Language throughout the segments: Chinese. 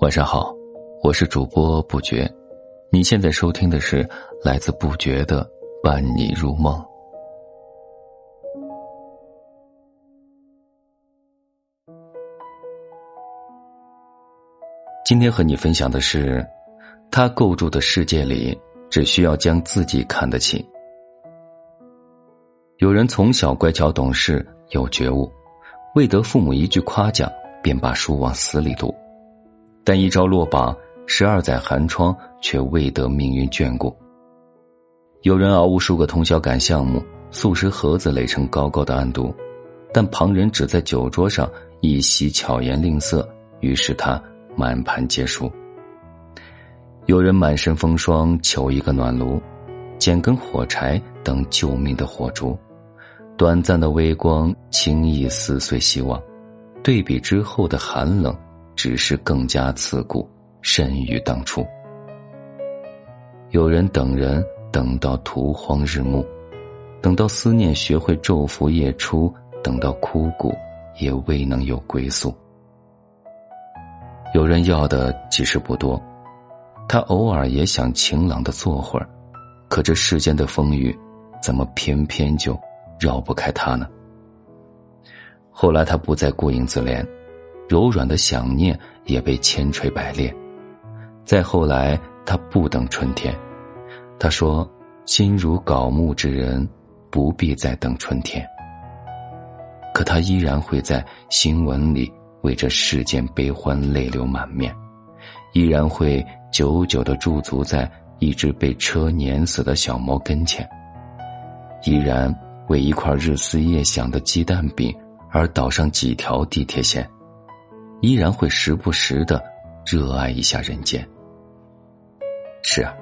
晚上好，我是主播不觉，你现在收听的是来自不觉的伴你入梦。今天和你分享的是，他构筑的世界里，只需要将自己看得起。有人从小乖巧懂事有觉悟，未得父母一句夸奖，便把书往死里读。但一朝落榜，十二载寒窗，却未得命运眷顾。有人熬无数个通宵赶项目，素食盒子垒成高高的案牍，但旁人只在酒桌上一席巧言令色，于是他满盘皆输。有人满身风霜求一个暖炉，捡根火柴等救命的火烛，短暂的微光轻易撕碎希望，对比之后的寒冷。只是更加刺骨，甚于当初。有人等人等到荼荒日暮，等到思念学会昼伏夜出，等到枯骨也未能有归宿。有人要的其实不多，他偶尔也想晴朗的坐会儿，可这世间的风雨，怎么偏偏就绕不开他呢？后来他不再顾影自怜。柔软的想念也被千锤百炼，再后来，他不等春天。他说：“心如槁木之人，不必再等春天。”可他依然会在新闻里为这世间悲欢泪流满面，依然会久久的驻足在一只被车碾死的小猫跟前，依然为一块日思夜想的鸡蛋饼而倒上几条地铁线。依然会时不时的热爱一下人间。是啊，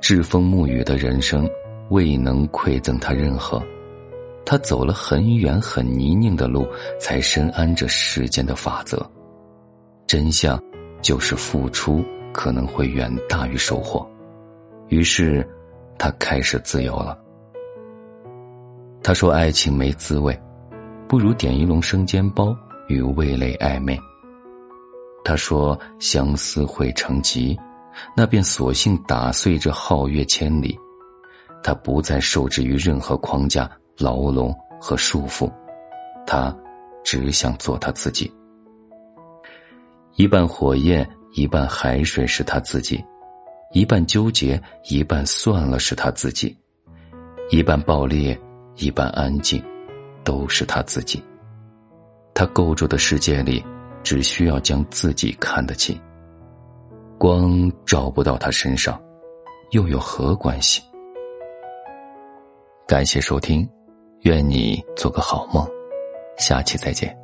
栉风沐雨的人生未能馈赠他任何，他走了很远很泥泞的路，才深谙这世间的法则。真相就是付出可能会远大于收获，于是他开始自由了。他说：“爱情没滋味，不如点一笼生煎包。”与味蕾暧昧。他说：“相思会成疾，那便索性打碎这皓月千里。”他不再受制于任何框架、牢笼和束缚，他只想做他自己。一半火焰，一半海水是他自己；一半纠结，一半算了是他自己；一半爆裂，一半安静，都是他自己。他构筑的世界里，只需要将自己看得起。光照不到他身上，又有何关系？感谢收听，愿你做个好梦，下期再见。